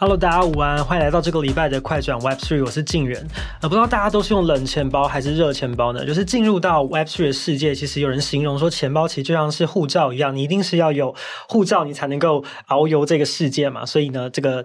Hello，大家午安，欢迎来到这个礼拜的快转 Web Three，我是静远。呃，不知道大家都是用冷钱包还是热钱包呢？就是进入到 Web Three 的世界，其实有人形容说，钱包其实就像是护照一样，你一定是要有护照，你才能够遨游这个世界嘛。所以呢，这个。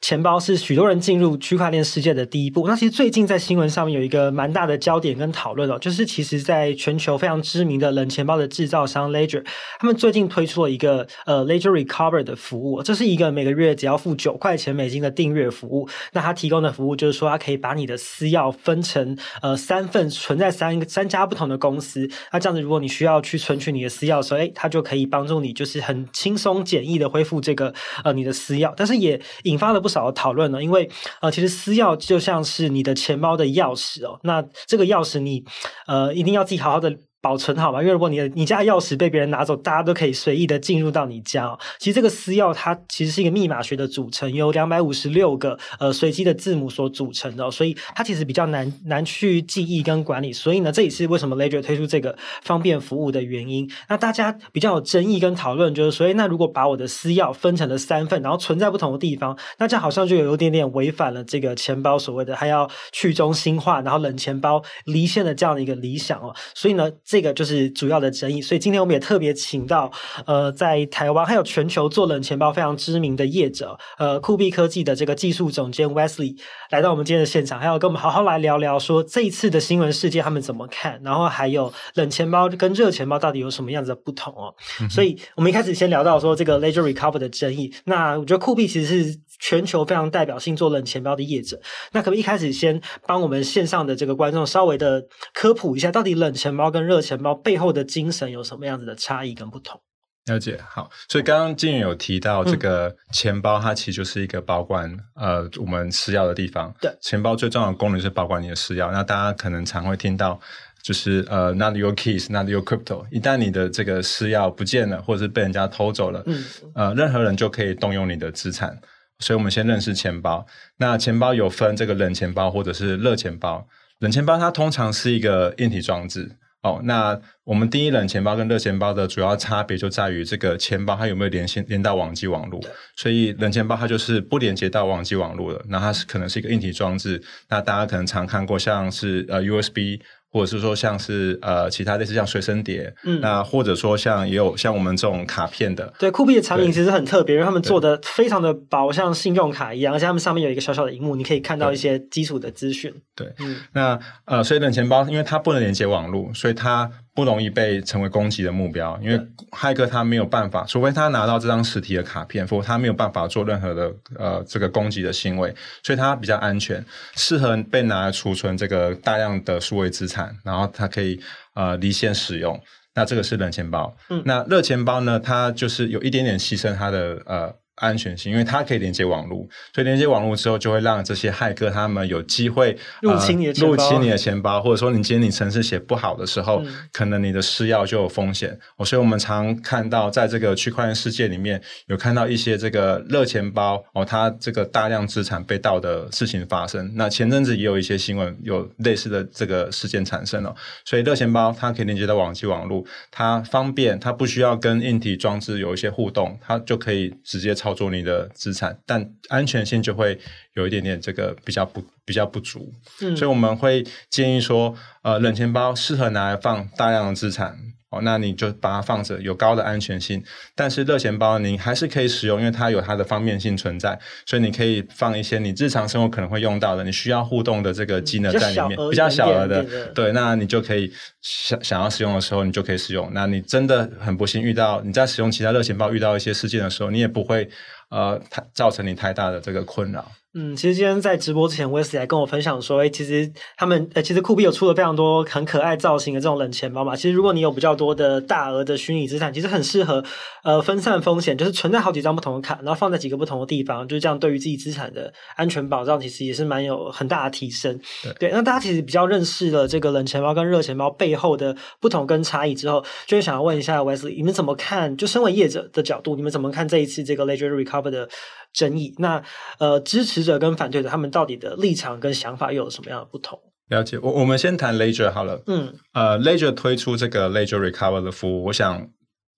钱包是许多人进入区块链世界的第一步。那其实最近在新闻上面有一个蛮大的焦点跟讨论哦，就是其实在全球非常知名的冷钱包的制造商 Ledger，他们最近推出了一个呃 Ledger Recover 的服务，这是一个每个月只要付九块钱美金的订阅服务。那它提供的服务就是说，它可以把你的私钥分成呃三份，存在三三家不同的公司。那这样子，如果你需要去存取你的私钥的时候，诶，它就可以帮助你，就是很轻松简易的恢复这个呃你的私钥。但是也引发了不少讨论了，因为呃，其实私钥就像是你的钱包的钥匙哦，那这个钥匙你呃一定要自己好好的。保存好吗？因为如果你的你家钥匙被别人拿走，大家都可以随意的进入到你家哦。其实这个私钥它其实是一个密码学的组成，由两百五十六个呃随机的字母所组成的，所以它其实比较难难去记忆跟管理。所以呢，这也是为什么 Ledger 推出这个方便服务的原因。那大家比较有争议跟讨论就是，所以那如果把我的私钥分成了三份，然后存在不同的地方，那这样好像就有一点点违反了这个钱包所谓的还要去中心化，然后冷钱包离线的这样的一个理想哦。所以呢，这个就是主要的争议，所以今天我们也特别请到呃，在台湾还有全球做冷钱包非常知名的业者，呃，酷币科技的这个技术总监 Wesley 来到我们今天的现场，还要跟我们好好来聊聊说这一次的新闻事件他们怎么看，然后还有冷钱包跟热钱包到底有什么样子的不同哦。嗯、所以我们一开始先聊到说这个 Ledger Recover 的争议，那我觉得酷币其实是全球非常代表性做冷钱包的业者，那可不可以一开始先帮我们线上的这个观众稍微的科普一下，到底冷钱包跟热钱包背后的精神有什么样子的差异跟不同？了解，好，所以刚刚静远有提到这个钱包，它其实就是一个保管、嗯、呃我们私钥的地方。对，钱包最重要的功能是保管你的私钥。那大家可能常会听到，就是呃 not your keys, not your crypto。一旦你的这个私钥不见了，或者是被人家偷走了，嗯，呃，任何人就可以动用你的资产。所以我们先认识钱包。那钱包有分这个冷钱包或者是热钱包。冷钱包它通常是一个硬体装置。哦，那我们定义冷钱包跟热钱包的主要差别就在于这个钱包它有没有连线连到网际网络。所以冷钱包它就是不连接到网际网络的，那它是可能是一个硬体装置。那大家可能常看过像是呃 USB。或者是说像是呃其他类似像随身碟，嗯，那或者说像也有像我们这种卡片的，对，酷币的产品其实很特别，因为他们做的非常的薄，像信用卡一样，而且他们上面有一个小小的荧幕，你可以看到一些基础的资讯。对，嗯，那呃，所以冷钱包因为它不能连接网络，所以它。不容易被成为攻击的目标，因为骇客他没有办法，除非他拿到这张实体的卡片，否则他没有办法做任何的呃这个攻击的行为，所以它比较安全，适合被拿来储存这个大量的数位资产，然后它可以呃离线使用。那这个是冷钱包，嗯，那热钱包呢，它就是有一点点牺牲它的呃。安全性，因为它可以连接网络，所以连接网络之后，就会让这些骇客他们有机会入侵你的钱包，入侵你的钱包，或者说你今天你程式写不好的时候，嗯、可能你的私钥就有风险。哦，所以我们常看到在这个区块链世界里面，有看到一些这个热钱包哦，它这个大量资产被盗的事情发生。那前阵子也有一些新闻有类似的这个事件产生了。所以热钱包它可以连接到网际网络，它方便，它不需要跟硬体装置有一些互动，它就可以直接操。操作你的资产，但安全性就会有一点点这个比较不比较不足，嗯，所以我们会建议说，呃，冷钱包适合拿来放大量的资产。哦，那你就把它放着，有高的安全性。但是热钱包你还是可以使用，因为它有它的方便性存在，所以你可以放一些你日常生活可能会用到的，你需要互动的这个机能在里面，比较小额的，对，那你就可以想想要使用的时候，你就可以使用。那你真的很不幸遇到你在使用其他热钱包遇到一些事件的时候，你也不会呃太造成你太大的这个困扰。嗯，其实今天在直播之前，Wesley 还跟我分享说，诶、欸，其实他们，呃、欸，其实酷比有出了非常多很可爱造型的这种冷钱包嘛。其实如果你有比较多的大额的虚拟资产，其实很适合，呃，分散风险，就是存在好几张不同的卡，然后放在几个不同的地方，就是这样，对于自己资产的安全保障，其实也是蛮有很大的提升。对，对，那大家其实比较认识了这个冷钱包跟热钱包背后的不同跟差异之后，就会想要问一下 Wesley，你们怎么看？就身为业者的角度，你们怎么看这一次这个 Ledger Recover 的争议？那呃，支持者跟反对者他们。到底的立场跟想法又有什么样的不同？了解，我我们先谈 Ledger 好了。嗯，呃，Ledger 推出这个 Ledger Recover 的服务，我想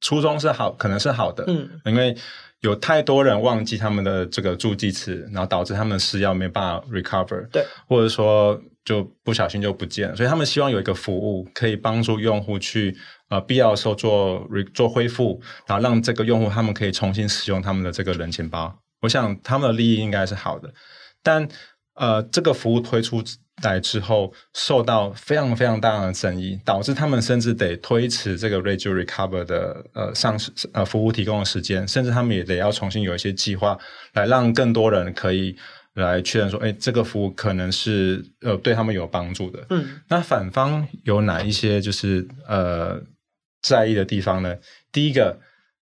初衷是好，可能是好的，嗯，因为有太多人忘记他们的这个助记词，然后导致他们私钥没办法 recover，对，或者说就不小心就不见了，所以他们希望有一个服务可以帮助用户去呃必要的时候做做恢复，然后让这个用户他们可以重新使用他们的这个人钱包。我想他们的利益应该是好的，但呃这个服务推出来之后，受到非常非常大的争议，导致他们甚至得推迟这个 Ledger Recover 的呃上市呃服务提供的时间，甚至他们也得要重新有一些计划，来让更多人可以来确认说，哎，这个服务可能是呃对他们有帮助的。嗯，那反方有哪一些就是呃在意的地方呢？第一个，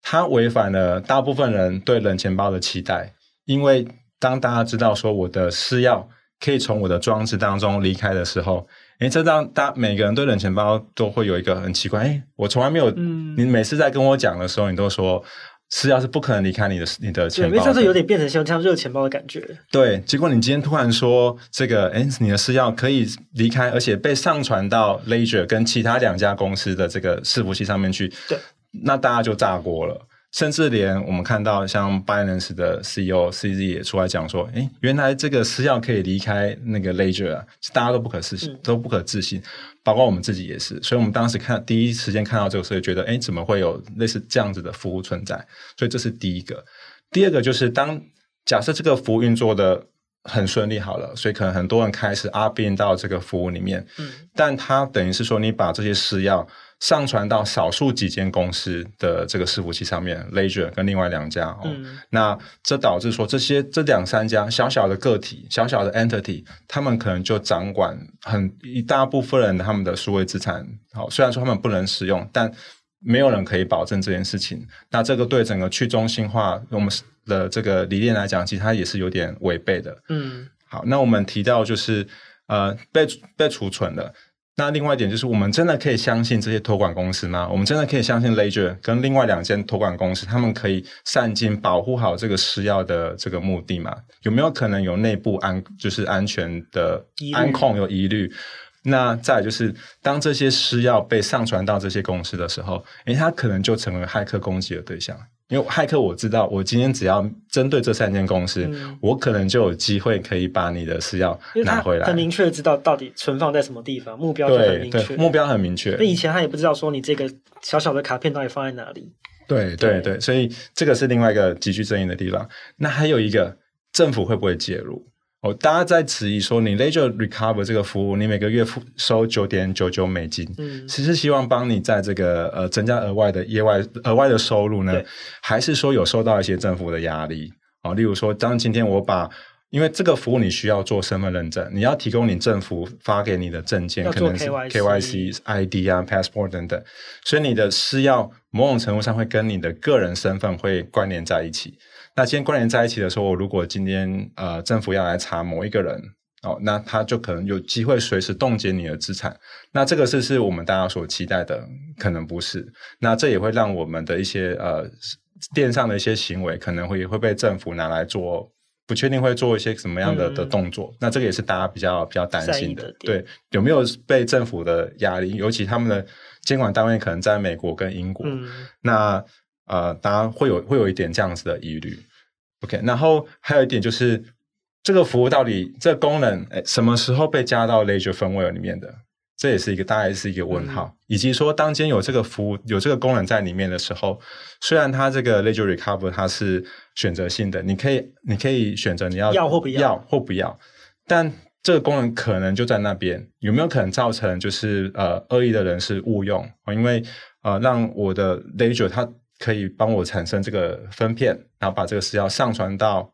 它违反了大部分人对冷钱包的期待，因为当大家知道说我的私钥。可以从我的装置当中离开的时候，诶，这让大每个人对冷钱包都会有一个很奇怪，诶，我从来没有，嗯，你每次在跟我讲的时候，你都说私钥是不可能离开你的你的钱包的，因为这是有点变成像像热钱包的感觉。对，结果你今天突然说这个，诶，你的私钥可以离开，而且被上传到 Ledger 跟其他两家公司的这个伺服器上面去，对，那大家就炸锅了。甚至连我们看到像 Binance 的 CEO CZ 也出来讲说，诶，原来这个私钥可以离开那个 Ledger 啊，大家都不可置信，都不可置信，包括我们自己也是。所以我们当时看第一时间看到这个时候，觉得，诶，怎么会有类似这样子的服务存在？所以这是第一个。第二个就是当假设这个服务运作的很顺利好了，所以可能很多人开始 opt in 到这个服务里面，嗯，但它等于是说你把这些私钥。上传到少数几间公司的这个伺服器上面，Ledger 跟另外两家哦，嗯、那这导致说这些这两三家小小的个体、小小的 entity，他们可能就掌管很一大部分人他们的数位资产。好，虽然说他们不能使用，但没有人可以保证这件事情。那这个对整个去中心化我们的这个理念来讲，其实它也是有点违背的。嗯，好，那我们提到就是呃被被储存的。那另外一点就是，我们真的可以相信这些托管公司吗？我们真的可以相信 Ledger 跟另外两间托管公司，他们可以善尽保护好这个私钥的这个目的吗？有没有可能有内部安就是安全的安控有疑虑？那再就是，当这些私钥被上传到这些公司的时候，诶，它可能就成为骇客攻击的对象。因为骇客我知道，我今天只要针对这三间公司，嗯、我可能就有机会可以把你的私钥拿回来。很明确知道到底存放在什么地方，目标就很明确。目标很明确。那以前他也不知道说你这个小小的卡片到底放在哪里。对对对，对，所以这个是另外一个极具争议的地方。那还有一个，政府会不会介入？哦，大家在质疑说，你 Ledger Recover 这个服务，你每个月付收九点九九美金，嗯，其实希望帮你在这个呃增加额外的业外额外的收入呢，还是说有受到一些政府的压力？哦，例如说，当今天我把，因为这个服务你需要做身份认证，你要提供你政府发给你的证件，可能是 KYC、ID 啊、Passport 等等，所以你的私钥某种程度上会跟你的个人身份会关联在一起。那今天关联在一起的时候，如果今天呃政府要来查某一个人哦，那他就可能有机会随时冻结你的资产。那这个是是我们大家所期待的，可能不是。那这也会让我们的一些呃电商的一些行为可能会会被政府拿来做，不确定会做一些什么样的、嗯、的动作。那这个也是大家比较比较担心的。对，有没有被政府的压力？尤其他们的监管单位可能在美国跟英国。嗯、那呃，大家会有会有一点这样子的疑虑。OK，然后还有一点就是，这个服务到底这个功能，诶什么时候被加到 Ledger Firmware 里面的？这也是一个大概是一个问号。嗯、以及说，当今有这个服务有这个功能在里面的时候，虽然它这个 Ledger Recover 它是选择性的，你可以你可以选择你要要或不要，要或不要，但这个功能可能就在那边，有没有可能造成就是呃恶意的人是误用？因为呃让我的 Ledger 它可以帮我产生这个分片，然后把这个私钥上传到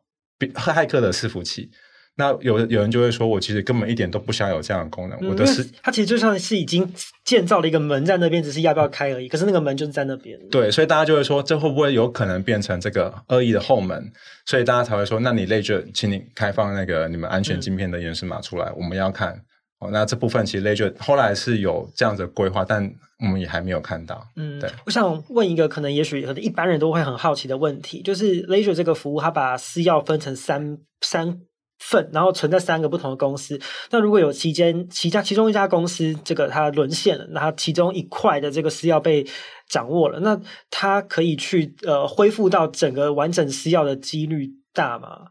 骇客的伺服器。那有有人就会说，我其实根本一点都不想有这样的功能。嗯、我的是它其实就像是已经建造了一个门在那边，只是要不要开而已。可是那个门就是在那边。对，所以大家就会说，这会不会有可能变成这个恶意的后门？所以大家才会说，那你 Ledger，请你开放那个你们安全晶片的原始码出来，嗯、我们要看。哦，那这部分其实 Ledger 后来是有这样的规划，但我们也还没有看到。嗯，对。我想问一个可能也许可能一般人都会很好奇的问题，就是 Ledger 这个服务，它把私钥分成三三份，然后存在三个不同的公司。那如果有期间其家其中一家公司这个它沦陷了，那它其中一块的这个私钥被掌握了，那它可以去呃恢复到整个完整私钥的几率大吗？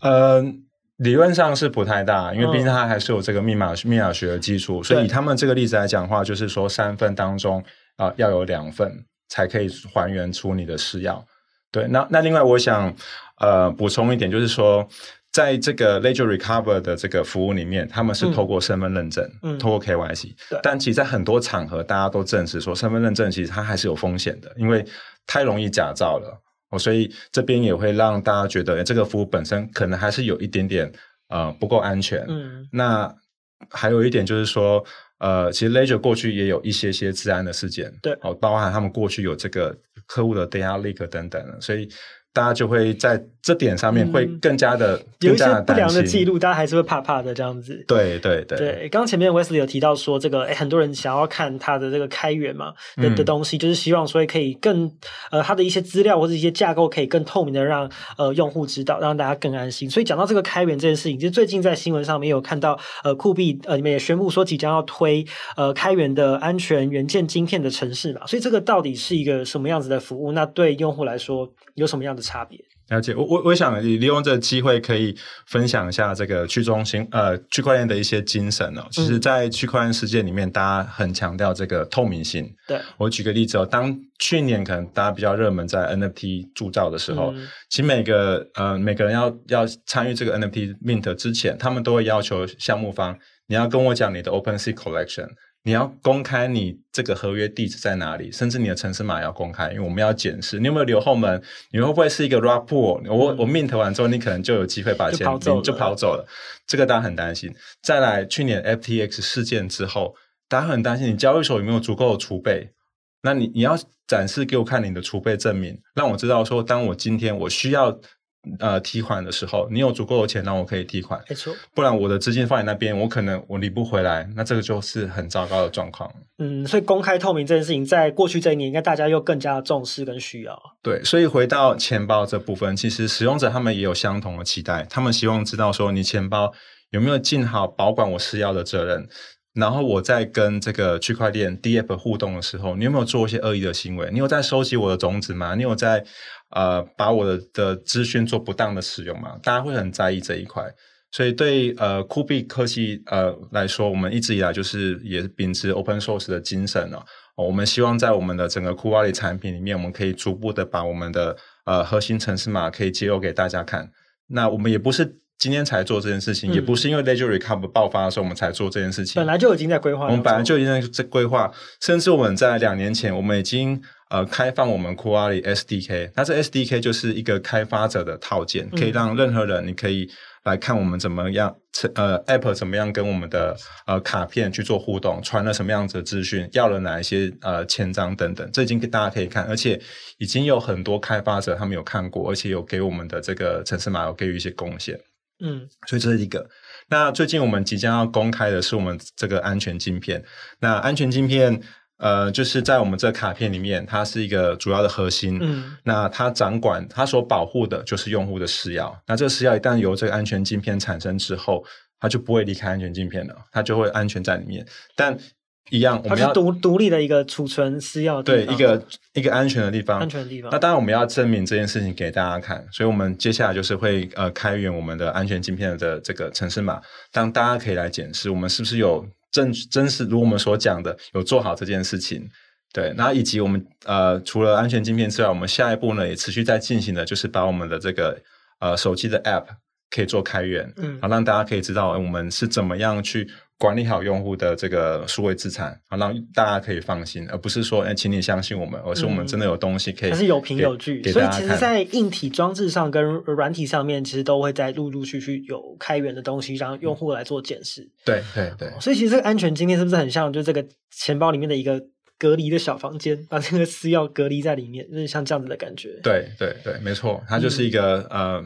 呃，理论上是不太大，因为毕竟它还是有这个密码密码学的基础。所以以他们这个例子来讲的话，就是说三份当中啊、呃、要有两份才可以还原出你的试药。对，那那另外我想呃补充一点，就是说。在这个 Ledger Recover 的这个服务里面，他们是透过身份认证，嗯，透过 KYC。对。但其实，在很多场合，大家都证实说，身份认证其实它还是有风险的，因为太容易假造了。哦，所以这边也会让大家觉得，这个服务本身可能还是有一点点呃不够安全。嗯。那还有一点就是说，呃，其实 Ledger 过去也有一些些治安的事件，对，哦，包含他们过去有这个客户的 data leak 等等，所以。大家就会在这点上面会更加的、嗯、有一些不良的记录，大家还是会怕怕的这样子。对对对。对，刚刚前面 Wesley 有提到说，这个诶很多人想要看他的这个开源嘛的、嗯、的东西，就是希望说可以更呃他的一些资料或者一些架构可以更透明的让呃用户知道，让大家更安心。所以讲到这个开源这件事情，其实最近在新闻上面有看到呃酷币呃你们也宣布说即将要推呃开源的安全元件晶片的城市嘛，所以这个到底是一个什么样子的服务？那对用户来说有什么样的差别？了解，我我我想利用这个机会可以分享一下这个去中心呃区块链的一些精神哦。其实，在区块链世界里面，大家很强调这个透明性。对，我举个例子哦，当去年可能大家比较热门在 NFT 铸造的时候，嗯、其实每个呃每个人要要参与这个 NFT mint 之前，他们都会要求项目方，你要跟我讲你的 OpenSea Collection。你要公开你这个合约地址在哪里，甚至你的城市码要公开，因为我们要检视。你有没有留后门，你会不会是一个 r a p o o l 我我 mint 完之后，你可能就有机会把钱就跑走，就跑。走了，这个大家很担心。再来，去年 FTX 事件之后，大家很担心你交易所有没有足够的储备，那你你要展示给我看你的储备证明，让我知道说，当我今天我需要。呃，提款的时候，你有足够的钱让我可以提款，没错。不然我的资金放在那边，我可能我理不回来，那这个就是很糟糕的状况。嗯，所以公开透明这件事情，在过去这一年，应该大家又更加重视跟需要。对，所以回到钱包这部分，其实使用者他们也有相同的期待，他们希望知道说，你钱包有没有尽好保管我私钥的责任。然后我在跟这个区块链 DAP 互动的时候，你有没有做一些恶意的行为？你有在收集我的种子吗？你有在呃把我的的资讯做不当的使用吗？大家会很在意这一块。所以对呃酷币科技呃来说，我们一直以来就是也秉持 Open Source 的精神哦。我们希望在我们的整个 KuCoin 产品里面，我们可以逐步的把我们的呃核心程式码可以揭露给大家看。那我们也不是。今天才做这件事情，嗯、也不是因为 Ledger Recover 爆发的时候我们才做这件事情，本来就已经在规划。我们本来就已经在规划，甚至我们在两年前，我们已经呃开放我们 KuCoin SDK，那这 SDK 就是一个开发者的套件，可以让任何人你可以来看我们怎么样，呃，App 怎么样跟我们的呃卡片去做互动，传了什么样子的资讯，要了哪一些呃签章等等，这已经给大家可以看，而且已经有很多开发者他们有看过，而且有给我们的这个城市码有给予一些贡献。嗯，所以这是一个。那最近我们即将要公开的是我们这个安全晶片。那安全晶片，呃，就是在我们这卡片里面，它是一个主要的核心。嗯，那它掌管它所保护的就是用户的私钥。那这个私钥一旦由这个安全晶片产生之后，它就不会离开安全镜片了，它就会安全在里面。但一样，我们要独独立的一个储存私钥，对一个一个安全的地方，安全的地方。那当然，我们要证明这件事情给大家看，所以我们接下来就是会呃开源我们的安全晶片的这个城市码，当大家可以来检视我们是不是有真真实如我们所讲的有做好这件事情。对，然后以及我们呃除了安全晶片之外，我们下一步呢也持续在进行的，就是把我们的这个呃手机的 App 可以做开源，嗯，好让大家可以知道我们是怎么样去。管理好用户的这个数位资产，好让大家可以放心，而不是说，哎，请你相信我们，而是我们真的有东西可以，还是有凭有据。所以，其实，在硬体装置上跟软体上面，其实都会在陆陆续续有开源的东西，让用户来做检视。嗯、对对对。所以，其实这个安全今天是不是很像，就这个钱包里面的一个隔离的小房间，把这个私钥隔离在里面，就是像这样子的感觉。对对对，没错，它就是一个、嗯、呃。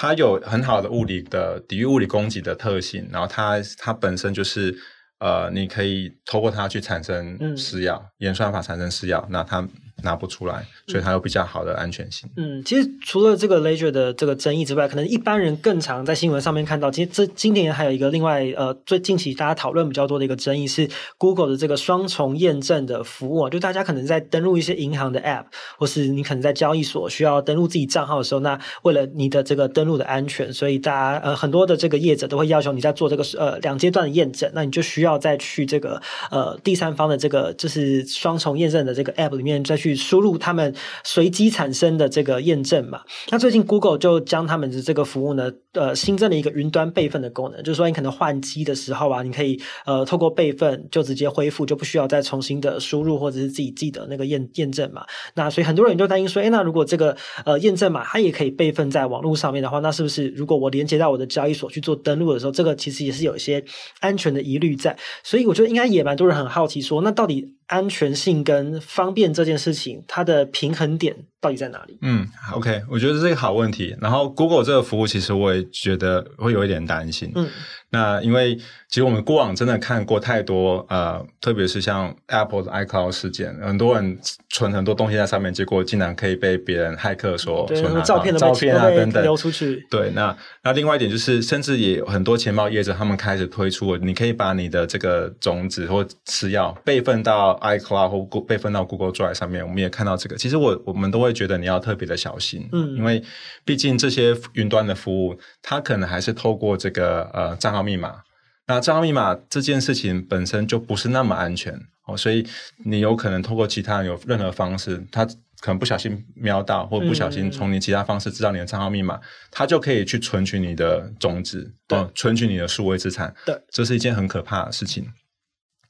它有很好的物理的抵御物理攻击的特性，然后它它本身就是呃，你可以透过它去产生私钥，嗯、演算法产生施药，那它拿不出来，所以它有比较好的安全性。嗯，其实除了这个 Ledger 的这个争议之外，可能一般人更常在新闻上面看到。其实这今年还有一个另外呃，最近期大家讨论比较多的一个争议是 Google 的这个双重验证的服务啊，就大家可能在登录一些银行的 App，或是你可能在交易所需要登录自己账号的时候，那为了你的这个登录的安全，所以大家呃很多的这个业者都会要求你在做这个呃两阶段的验证，那你就需要再去这个呃第三方的这个就是双重验证的这个 App 里面再去输入他们随机产生的这个验证码。那最近 Google 就将他们的这个服务呢，呃新增了一个云端备份的功能，就是说你可能换机的时候啊，你可以呃透过备份就直接恢复，就不需要再重新的输入或者是自己记得那个验验证码。那所以很多人就担心说，诶，那如果这个呃验证码它也可以备份在网络上面的话，那是不是如果我连接到我的交易所去做登录的时候，这个其实也是有一些安全的疑虑在？所以我觉得应该也蛮多人很好奇说，那到底安全性跟方便这件事情，它的平衡点到底在哪里？嗯，OK，我觉得这是一个好问题。然后 Google 这个服务，其实我也觉得会有一点担心。嗯。那因为其实我们过往真的看过太多呃，特别是像 Apple 的 iCloud 事件，很多人存很多东西在上面，结果竟然可以被别人骇客说对说拿照片的照片啊等等流出去。对，那那另外一点就是，甚至也有很多钱包业者他们开始推出，你可以把你的这个种子或吃药备份到 iCloud 或备份到 Google Drive 上面。我们也看到这个，其实我我们都会觉得你要特别的小心，嗯，因为毕竟这些云端的服务，它可能还是透过这个呃账号。密码，那账号密码这件事情本身就不是那么安全哦，所以你有可能通过其他人有任何方式，他可能不小心瞄到，或不小心从你其他方式知道你的账号密码，他就可以去存取你的种子，对，存取你的数位资产，对，这是一件很可怕的事情。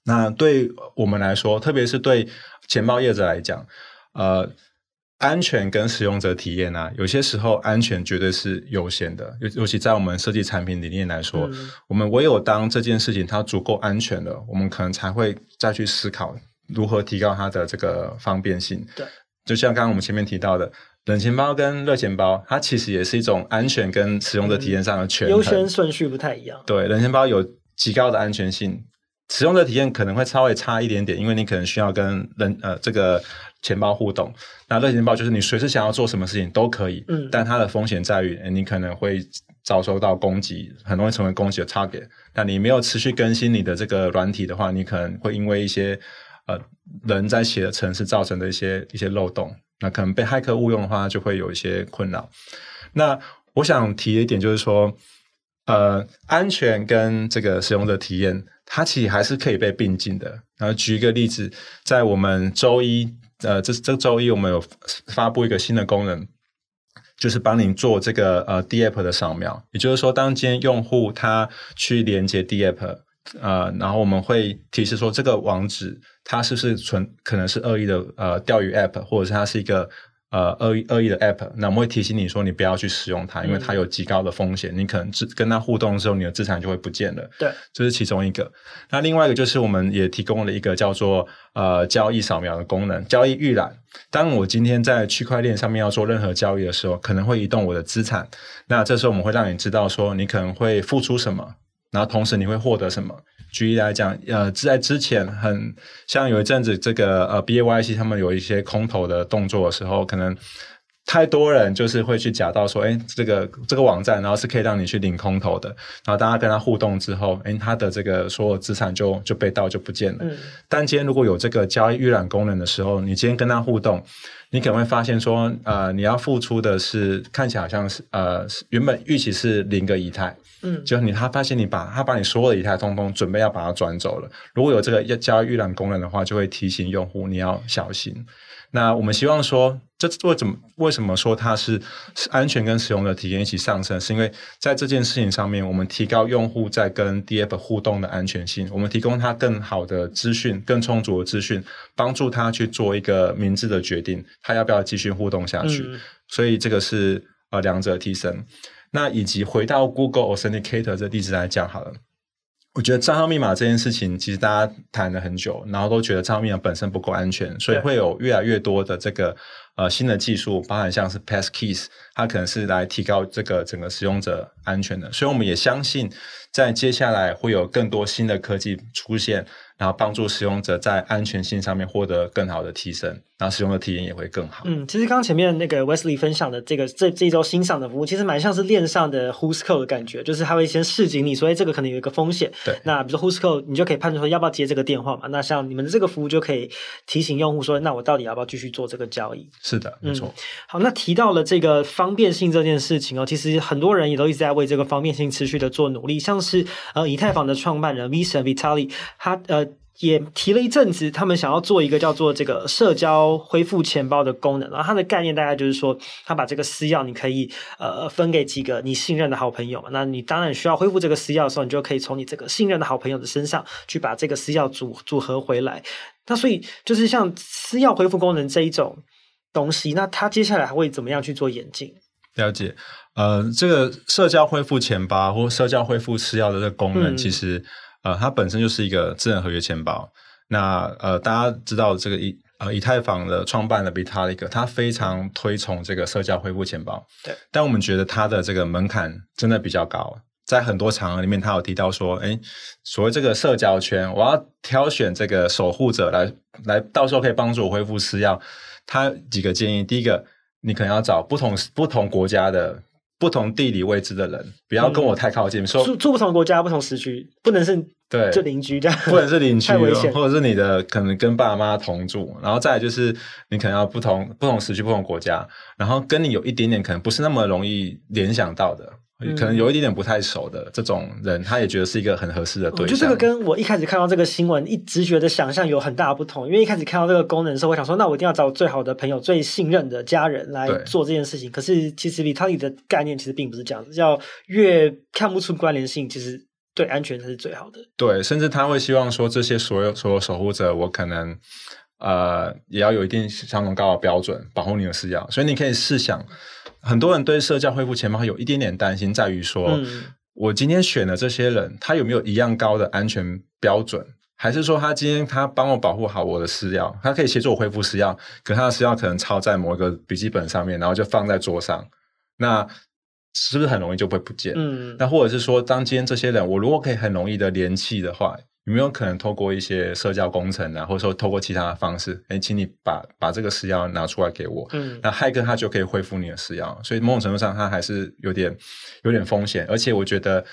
那对我们来说，特别是对钱包业者来讲，呃。安全跟使用者体验啊，有些时候安全绝对是优先的，尤尤其在我们设计产品理念来说，嗯、我们唯有当这件事情它足够安全了，我们可能才会再去思考如何提高它的这个方便性。对，就像刚刚我们前面提到的，冷钱包跟热钱包，它其实也是一种安全跟使用者体验上的权衡，优先顺序不太一样。对，冷钱包有极高的安全性，使用者体验可能会稍微差一点点，因为你可能需要跟人呃这个。钱包互动，那热钱包就是你随时想要做什么事情都可以，嗯，但它的风险在于，你可能会遭受到攻击，很容易成为攻击的 target。那你没有持续更新你的这个软体的话，你可能会因为一些呃人在写的程式造成的一些一些漏洞，那可能被骇客误用的话，就会有一些困扰。那我想提的一点就是说，呃，安全跟这个使用者体验，它其实还是可以被并进的。然后举一个例子，在我们周一。呃，这这周一我们有发布一个新的功能，就是帮您做这个呃 DApp 的扫描。也就是说，当今天用户他去连接 DApp，呃，然后我们会提示说这个网址它是不是存可能是恶意的呃钓鱼 App，或者是它是一个。呃，恶意恶意的 App，那我们会提醒你说，你不要去使用它，因为它有极高的风险。嗯、你可能跟它互动的时候，你的资产就会不见了。对，这是其中一个。那另外一个就是，我们也提供了一个叫做呃交易扫描的功能，交易预览。当我今天在区块链上面要做任何交易的时候，可能会移动我的资产。那这时候我们会让你知道说，你可能会付出什么，然后同时你会获得什么。举例来讲，呃，在之前很像有一阵子，这个呃，B A Y C 他们有一些空投的动作的时候，可能太多人就是会去假到说，哎，这个这个网站，然后是可以让你去领空投的，然后大家跟他互动之后，哎，他的这个所有资产就就被盗就不见了。嗯。但今天如果有这个交易预览功能的时候，你今天跟他互动，你可能会发现说，呃，你要付出的是看起来好像是呃原本预期是零个以太。嗯，就你他发现你把他把你所有的以太通通准备要把它转走了，如果有这个要加预览功能的话，就会提醒用户你要小心。那我们希望说，这为怎么为什么说它是安全跟使用的体验一起上升？是因为在这件事情上面，我们提高用户在跟 DApp 互动的安全性，我们提供他更好的资讯、更充足的资讯，帮助他去做一个明智的决定，他要不要继续互动下去？嗯、所以这个是呃两者提升。那以及回到 Google Authenticator 这地址来讲好了，我觉得账号密码这件事情，其实大家谈了很久，然后都觉得账号密码本身不够安全，所以会有越来越多的这个呃新的技术，包含像是 Passkeys，它可能是来提高这个整个使用者安全的。所以我们也相信，在接下来会有更多新的科技出现，然后帮助使用者在安全性上面获得更好的提升，然后使用的体验也会更好。嗯，其实刚刚前面那个 Wesley 分享的这个这这一周新上的服务，其实蛮像是链上的 Who's Call 的感觉，就是他会先示警你，所以这个可能有一个风险。对，那比如说 Who's Call，你就可以判断说要不要接这个电话嘛。那像你们的这个服务就可以提醒用户说，那我到底要不要继续做这个交易？是的，没错。嗯、好，那提到了这个方便性这件事情哦，其实很多人也都一直在为这个方便性持续的做努力，像是呃以太坊的创办人 Visa Vitalik，他呃。也提了一阵子，他们想要做一个叫做这个社交恢复钱包的功能，然后它的概念大概就是说，他把这个私钥你可以呃分给几个你信任的好朋友嘛，那你当然需要恢复这个私钥的时候，你就可以从你这个信任的好朋友的身上去把这个私钥组组合回来。那所以就是像私钥恢复功能这一种东西，那它接下来还会怎么样去做演进？了解，呃，这个社交恢复钱包或社交恢复私钥的这个功能，其实、嗯。呃，它本身就是一个智能合约钱包。那呃，大家知道这个以呃以太坊的创办的 Vitalik，他非常推崇这个社交恢复钱包。对。但我们觉得它的这个门槛真的比较高，在很多场合里面，他有提到说，哎，所谓这个社交圈，我要挑选这个守护者来来，到时候可以帮助我恢复私钥。他几个建议，第一个，你可能要找不同不同国家的。不同地理位置的人，不要跟我太靠近。嗯、说住住不同国家、不同时区，不能是对就邻居这样，不能是邻居，或者是你的可能跟爸妈同住。然后再来就是你可能要不同不同时区、不同国家，然后跟你有一点点可能不是那么容易联想到的。可能有一点点不太熟的这种人，他也觉得是一个很合适的对象。就这个跟我一开始看到这个新闻，一直觉得想象有很大的不同。因为一开始看到这个功能的时候，我想说，那我一定要找最好的朋友、最信任的家人来做这件事情。可是其实 Vitalik 的概念其实并不是这样子，要越看不出关联性，其实对安全才是最好的。对，甚至他会希望说，这些所有所有守护者，我可能呃也要有一定相同高的标准保护你的私钥。所以你可以试想。很多人对社交恢复钱包有一点点担心，在于说，嗯、我今天选的这些人，他有没有一样高的安全标准？还是说，他今天他帮我保护好我的私钥，他可以协助我恢复私钥，可他的私钥可能抄在某一个笔记本上面，然后就放在桌上，那是不是很容易就会不见？嗯，那或者是说，当今天这些人，我如果可以很容易的联系的话。有没有可能透过一些社交工程啊，或者说透过其他的方式，哎，请你把把这个私钥拿出来给我，嗯，那骇客他就可以恢复你的私钥，所以某种程度上，它还是有点有点风险。而且我觉得，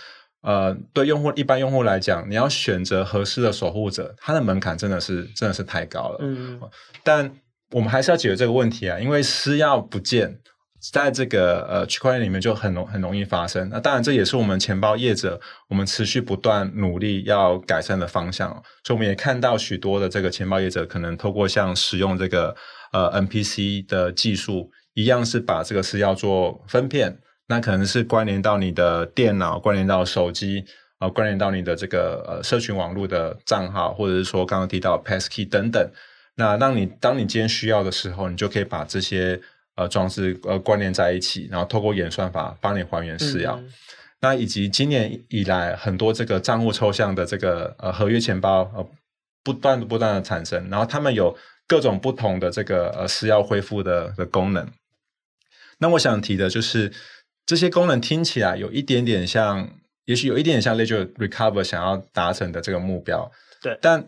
呃，对用户一般用户来讲，你要选择合适的守护者，它的门槛真的是真的是太高了，嗯，但我们还是要解决这个问题啊，因为私钥不见。在这个呃区块链里面就很容很容易发生，那当然这也是我们钱包业者我们持续不断努力要改善的方向。所以我们也看到许多的这个钱包业者可能透过像使用这个呃 N P C 的技术，一样是把这个是要做分片，那可能是关联到你的电脑，关联到手机，呃关联到你的这个呃社群网络的账号，或者是说刚刚提到 Passkey 等等。那让你当你今天需要的时候，你就可以把这些。呃，装置呃关联在一起，然后透过演算法帮你还原私钥。嗯、那以及今年以来很多这个账户抽象的这个呃合约钱包呃不断不断的产生，然后他们有各种不同的这个呃私钥恢复的的功能。那我想提的就是这些功能听起来有一点点像，也许有一点点像 Ledger Recover 想要达成的这个目标。对，但。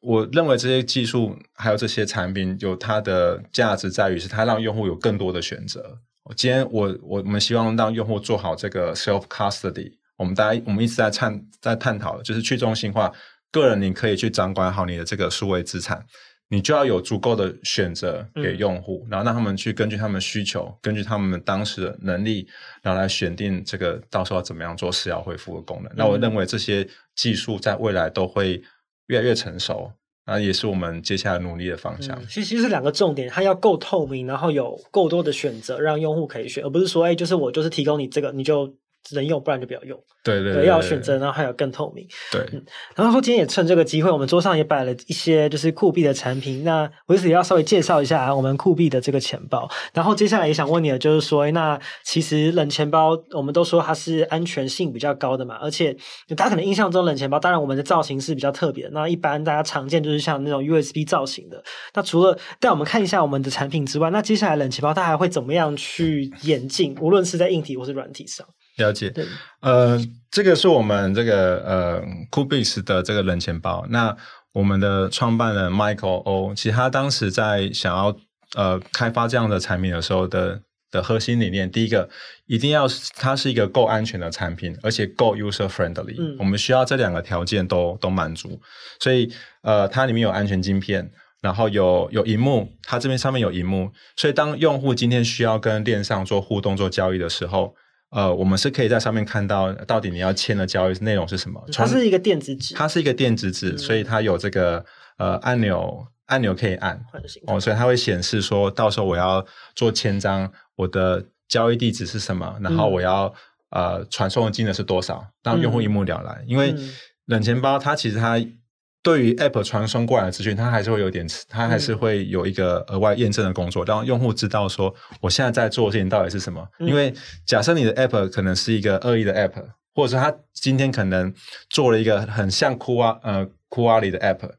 我认为这些技术还有这些产品有它的价值在于是它让用户有更多的选择。今天我我们希望让用户做好这个 self custody。我们大家我们一直在探在探讨的就是去中心化，个人你可以去掌管好你的这个数位资产，你就要有足够的选择给用户，然后让他们去根据他们需求，根据他们当时的能力，然后来选定这个到时候要怎么样做私钥恢复的功能。那我认为这些技术在未来都会。越来越成熟，那也是我们接下来努力的方向。其实其实是两个重点，它要够透明，然后有够多的选择，让用户可以选，而不是说，哎，就是我就是提供你这个，你就。只能用，不然就不要用。对对，对，对，要选择，然后还有更透明。对，嗯，然后说今天也趁这个机会，我们桌上也摆了一些就是酷币的产品。那我也要稍微介绍一下我们酷币的这个钱包。然后接下来也想问你的就是说，那其实冷钱包我们都说它是安全性比较高的嘛，而且大家可能印象中冷钱包，当然我们的造型是比较特别的。那一般大家常见就是像那种 USB 造型的。那除了带我们看一下我们的产品之外，那接下来冷钱包它还会怎么样去演进？无论是在硬体或是软体上。了解。对，呃，这个是我们这个呃 Coolbits 的这个冷钱包。那我们的创办人 Michael O，其实他当时在想要呃开发这样的产品的时候的的核心理念，第一个一定要它是一个够安全的产品，而且够 user friendly。嗯，我们需要这两个条件都都满足。所以呃，它里面有安全晶片，然后有有荧幕，它这边上面有荧幕，所以当用户今天需要跟链上做互动、做交易的时候。呃，我们是可以在上面看到到底你要签的交易内容是什么。它是一个电子纸，它是一个电子纸，嗯、所以它有这个呃按钮，按钮可以按哦，所以它会显示说到时候我要做签章，我的交易地址是什么，然后我要、嗯、呃传送的金额是多少，让用户一目了然。嗯、因为冷钱包它其实它。对于 App 传送过来的资讯，它还是会有点，它还是会有一个额外验证的工作，让用户知道说我现在在做的事情到底是什么。因为假设你的 App 可能是一个恶意的 App，或者是他今天可能做了一个很像库啊呃酷阿里的 App。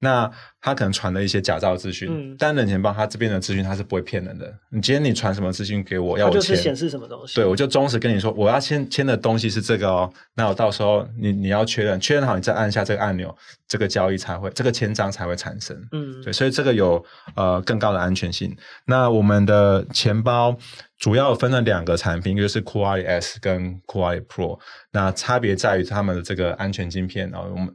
那他可能传了一些假造资讯，嗯、但冷钱包他这边的资讯他是不会骗人的。你今天你传什么资讯给我，要我签，就是显示什么东西？对，我就忠实跟你说，我要签签的东西是这个哦。那我到时候你你要确认，确认好你再按下这个按钮，这个交易才会，这个签章才会产生。嗯，对，所以这个有呃更高的安全性。那我们的钱包。主要分了两个产品，一个是 Coolwallet S 跟 Coolwallet Pro，那差别在于他们的这个安全晶片。然后我们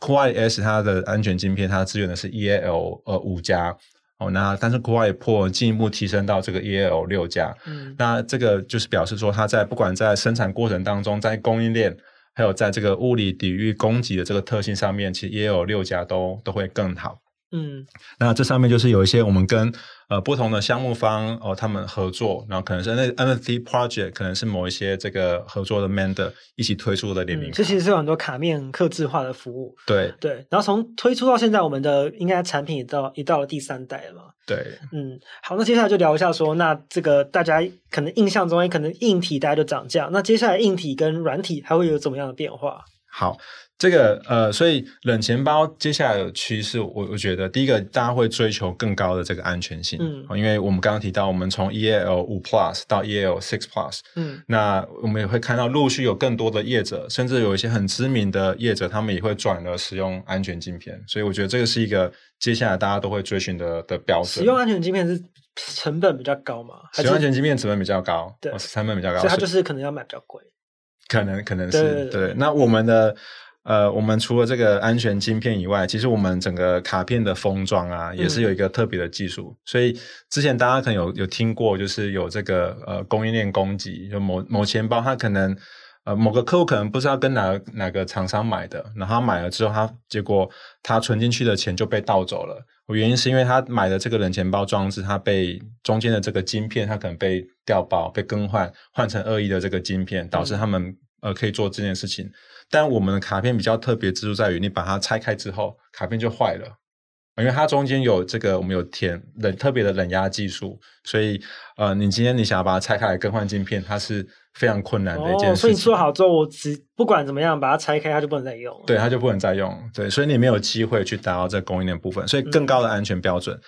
Coolwallet S 它的安全晶片，它支援的是 EAL 呃五加哦，那但是 Coolwallet Pro 进一步提升到这个 EAL 六加。嗯，那这个就是表示说，它在不管在生产过程当中，在供应链，还有在这个物理抵御攻击的这个特性上面，其实 EAL 六加都都会更好。嗯，那这上面就是有一些我们跟呃不同的项目方哦，他们合作，然后可能是那 NFT project，可能是某一些这个合作的 Mender 一起推出的联名卡。这其实是有很多卡面客制化的服务。对对，然后从推出到现在，我们的应该产品也到也到了第三代了嘛。对，嗯，好，那接下来就聊一下说，那这个大家可能印象中，也可能硬体大家就涨价，那接下来硬体跟软体还会有怎么样的变化？好。这个呃，所以冷钱包接下来的趋势，我我觉得第一个大家会追求更高的这个安全性，嗯，因为我们刚刚提到，我们从 EAL 五 Plus 到 EAL Six Plus，嗯，那我们也会看到陆续有更多的业者，甚至有一些很知名的业者，他们也会转而使用安全镜片，所以我觉得这个是一个接下来大家都会追寻的的标准。使用安全镜片是成本比较高吗？使用安全镜片成本比较高，对，成本比较高，所以它就是可能要买比较贵，可能可能是对。那我们的。呃，我们除了这个安全晶片以外，其实我们整个卡片的封装啊，也是有一个特别的技术。嗯、所以之前大家可能有有听过，就是有这个呃供应链攻击，就某某钱包，它可能呃某个客户可能不知道跟哪哪个厂商买的，然后他买了之后，他结果他存进去的钱就被盗走了。原因是因为他买的这个冷钱包装置，它被中间的这个晶片，它可能被调包、被更换，换成恶意的这个晶片，导致他们、嗯、呃可以做这件事情。但我们的卡片比较特别之处在于，你把它拆开之后，卡片就坏了，因为它中间有这个我们有填冷特别的冷压技术，所以呃，你今天你想要把它拆开来更换镜片，它是非常困难的一件事情。哦，所以你做好之后，我只不管怎么样把它拆开，它就不能再用。对，它就不能再用。对，所以你没有机会去达到这个供应链部分，所以更高的安全标准。嗯、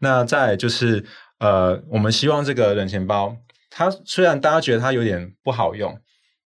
那再就是呃，我们希望这个冷钱包，它虽然大家觉得它有点不好用，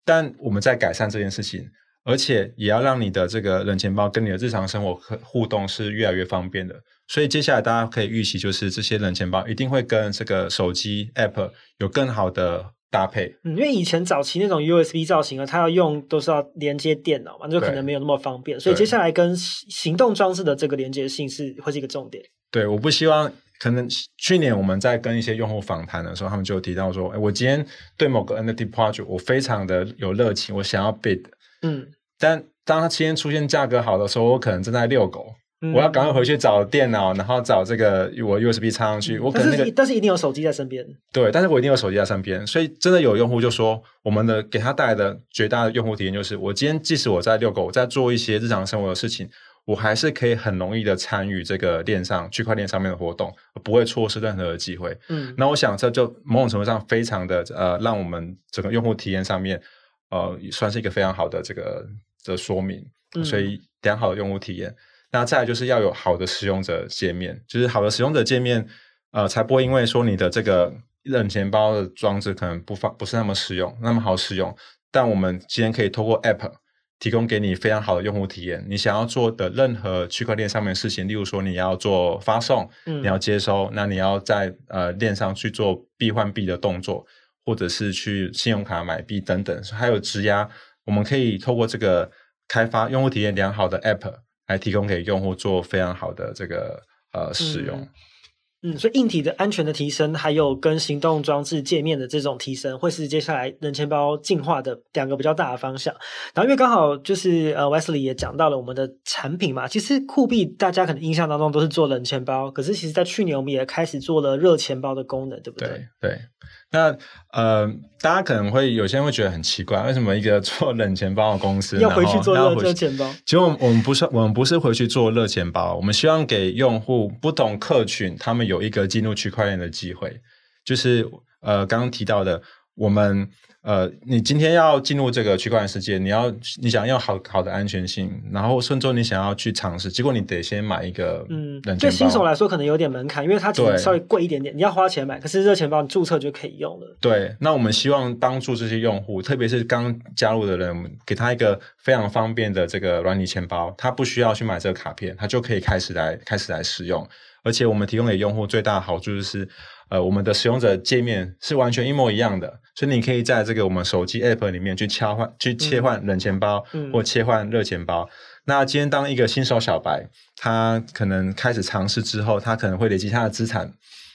但我们在改善这件事情。而且也要让你的这个冷钱包跟你的日常生活互动是越来越方便的，所以接下来大家可以预期，就是这些冷钱包一定会跟这个手机 App 有更好的搭配。嗯，因为以前早期那种 USB 造型啊，它要用都是要连接电脑嘛，就可能没有那么方便。所以接下来跟行动装置的这个连接性是会是一个重点。对，我不希望可能去年我们在跟一些用户访谈的时候，他们就提到说，哎，我今天对某个 NFT project 我非常的有热情，我想要 bid。嗯。但当它今天出现价格好的时候，我可能正在遛狗，嗯、我要赶快回去找电脑，然后找这个我 USB 插上去。嗯、我可能、那个、但是但是一定有手机在身边。对，但是我一定有手机在身边，所以真的有用户就说，我们的给他带来的绝大的用户体验就是，我今天即使我在遛狗，我在做一些日常生活的事情，我还是可以很容易的参与这个链上区块链上面的活动，不会错失任何的机会。嗯，那我想这就某种程度上非常的呃，让我们整个用户体验上面呃，也算是一个非常好的这个。的说明，所以良好的用户体验。嗯、那再来就是要有好的使用者界面，就是好的使用者界面，呃，才不会因为说你的这个冷钱包的装置可能不方不是那么实用，那么好使用。但我们今天可以透过 App 提供给你非常好的用户体验。你想要做的任何区块链上面的事情，例如说你要做发送，嗯、你要接收，那你要在呃链上去做币换币的动作，或者是去信用卡买币等等，还有质押，我们可以透过这个开发用户体验良好的 App 来提供给用户做非常好的这个呃使用。嗯嗯，所以硬体的安全的提升，还有跟行动装置界面的这种提升，会是接下来冷钱包进化的两个比较大的方向。然后，因为刚好就是呃，Wesley 也讲到了我们的产品嘛，其实酷币大家可能印象当中都是做冷钱包，可是其实在去年我们也开始做了热钱包的功能，对不对？对。对那呃，大家可能会有些人会觉得很奇怪，为什么一个做冷钱包的公司要回去做热热钱包？其实我们我们不是我们不是回去做热钱包，我们希望给用户不同客群，他们有一个进入区块链的机会，就是呃刚刚提到的我们。呃，你今天要进入这个区块链世界，你要你想要好好的安全性，然后甚至你想要去尝试，结果你得先买一个嗯，对新手来说可能有点门槛，因为它只稍微贵一点点，你要花钱买。可是热钱包你注册就可以用了。对，那我们希望帮助这些用户，特别是刚加入的人，给他一个非常方便的这个软体钱包，他不需要去买这个卡片，他就可以开始来开始来使用。而且我们提供给用户最大的好处就是。呃，我们的使用者界面是完全一模一样的，所以你可以在这个我们手机 App 里面去切换、去切换冷钱包，嗯、或切换热钱包。嗯、那今天当一个新手小白，他可能开始尝试之后，他可能会累积他的资产，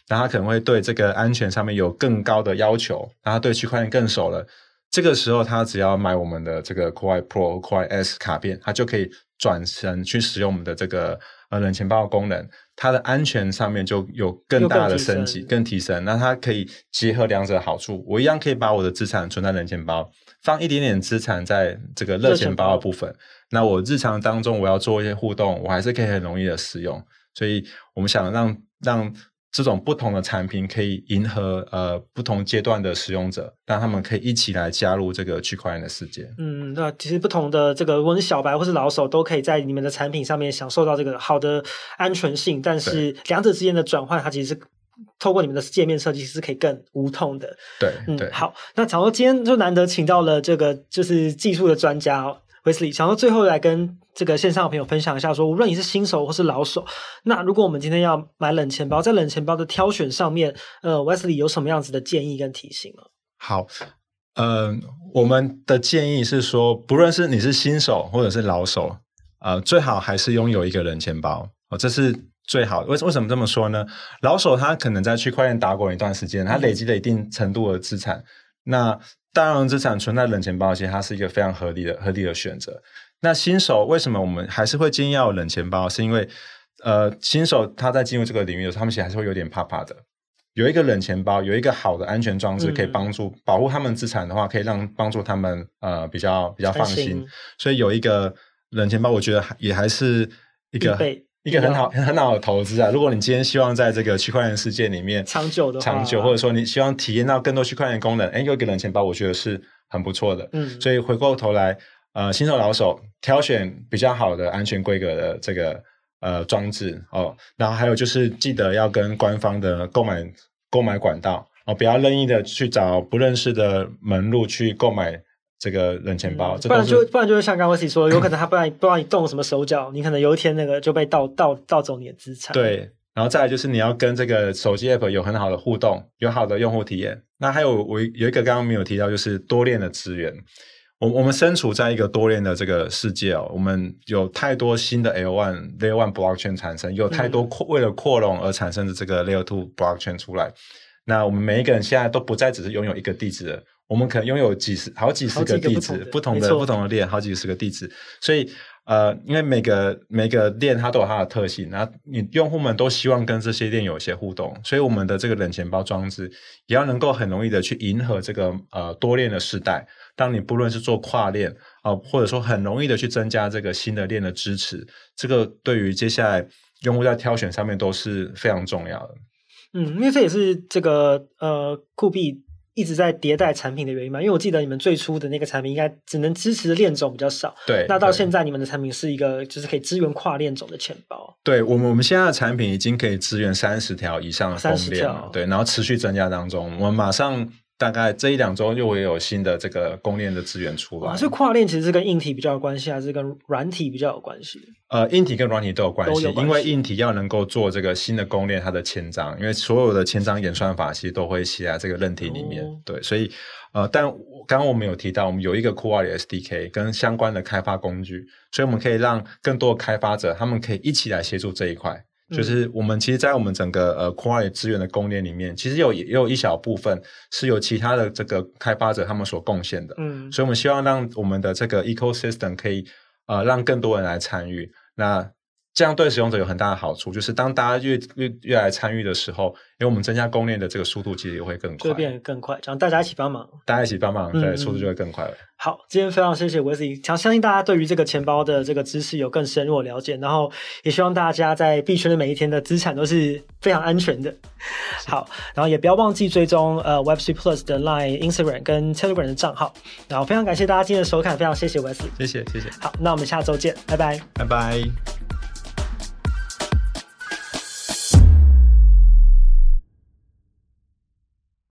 然后他可能会对这个安全上面有更高的要求，然后对区块链更熟了。这个时候，他只要买我们的这个 Core Pro、Core S 卡片，他就可以转成去使用我们的这个呃冷钱包的功能。它的安全上面就有更大的升级、更提升。那它可以结合两者的好处，我一样可以把我的资产存在冷钱包，放一点点资产在这个热钱包的部分。那我日常当中我要做一些互动，我还是可以很容易的使用。所以我们想让让。这种不同的产品可以迎合呃不同阶段的使用者，让他们可以一起来加入这个区块链的世界。嗯，那其实不同的这个，无论是小白或是老手，都可以在你们的产品上面享受到这个好的安全性。但是两者之间的转换，它其实是透过你们的界面设计是可以更无痛的。对，嗯，好，那假如今天就难得请到了这个就是技术的专家哦。Wesley，想到最后来跟这个线上的朋友分享一下说，说无论你是新手或是老手，那如果我们今天要买冷钱包，在冷钱包的挑选上面，呃，Wesley 有什么样子的建议跟提醒吗？好，呃，我们的建议是说，不论是你是新手或者是老手，呃，最好还是拥有一个冷钱包哦，这是最好的。为为什么这么说呢？老手他可能在区块链打滚一段时间，他累积了一定程度的资产，那。大量资产存在冷钱包，其实它是一个非常合理的、合理的选择。那新手为什么我们还是会建议要有冷钱包？是因为，呃，新手他在进入这个领域的时候，他们其实还是会有点怕怕的。有一个冷钱包，有一个好的安全装置可以帮助保护他们资产的话，可以让帮助他们呃比较比较放心。心所以有一个冷钱包，我觉得也还是一个。一个很好很好的投资啊！如果你今天希望在这个区块链世界里面长久的长久，或者说你希望体验到更多区块链功能，诶，有一个冷钱包，我觉得是很不错的。嗯，所以回过头来，呃，新手老手挑选比较好的安全规格的这个呃装置哦，然后还有就是记得要跟官方的购买购买管道哦，不要任意的去找不认识的门路去购买。这个冷钱包，不然就不然就是像刚刚 Wesley 说，有可能他不让你 不让你动什么手脚，你可能有一天那个就被盗盗盗走你的资产。对，然后再来就是你要跟这个手机 App 有很好的互动，有好的用户体验。那还有我有一个刚刚没有提到，就是多链的资源。我我们身处在一个多链的这个世界哦，我们有太多新的 L1 Layer One Blockchain 产生，有太多扩为了扩容而产生的这个 Layer Two Blockchain 出来。那我们每一个人现在都不再只是拥有一个地址了。我们可能拥有几十、好几十个地址，不同的不同的链，好几十个地址。所以，呃，因为每个每个链它都有它的特性，然后你用户们都希望跟这些链有一些互动，所以我们的这个冷钱包装置也要能够很容易的去迎合这个呃多链的时代。当你不论是做跨链啊、呃，或者说很容易的去增加这个新的链的支持，这个对于接下来用户在挑选上面都是非常重要的。嗯，因为这也是这个呃酷币。一直在迭代产品的原因嘛？因为我记得你们最初的那个产品应该只能支持的链种比较少。对。那到现在你们的产品是一个就是可以支援跨链种的钱包。对我们，我们现在的产品已经可以支援三十条以上的封链了。对，然后持续增加当中，我们马上。大概这一两周又会有新的这个公链的资源出来。所以跨链其实是跟硬体比较有关系，还是跟软体比较有关系？呃，硬体跟软体都有关系，关系。因为硬体要能够做这个新的公链，它的千章，因为所有的千章演算法其实都会写在这个韧体里面。哦、对，所以呃，但刚刚我们有提到，我们有一个 CoolWallet SDK 跟相关的开发工具，所以我们可以让更多的开发者他们可以一起来协助这一块。就是我们其实，在我们整个呃 CoolWallet 资源的供应链里面，其实有也有一小部分是由其他的这个开发者他们所贡献的。嗯，所以我们希望让我们的这个 ecosystem 可以呃让更多人来参与。那这样对使用者有很大的好处，就是当大家越越越来参与的时候，因为我们增加供链的这个速度其实也会更快，就变得更快，这样大家一起帮忙，大家一起帮忙，对，速度就会更快了。好，今天非常谢谢 Wesley，相信大家对于这个钱包的这个知识有更深入的了解，然后也希望大家在币圈的每一天的资产都是非常安全的。好，然后也不要忘记追踪呃 Web3 Plus 的 Line、Instagram 跟 Telegram 的账号，然后非常感谢大家今天的收看，非常谢谢 Wesley，谢谢谢谢。好，那我们下周见，拜拜，拜拜。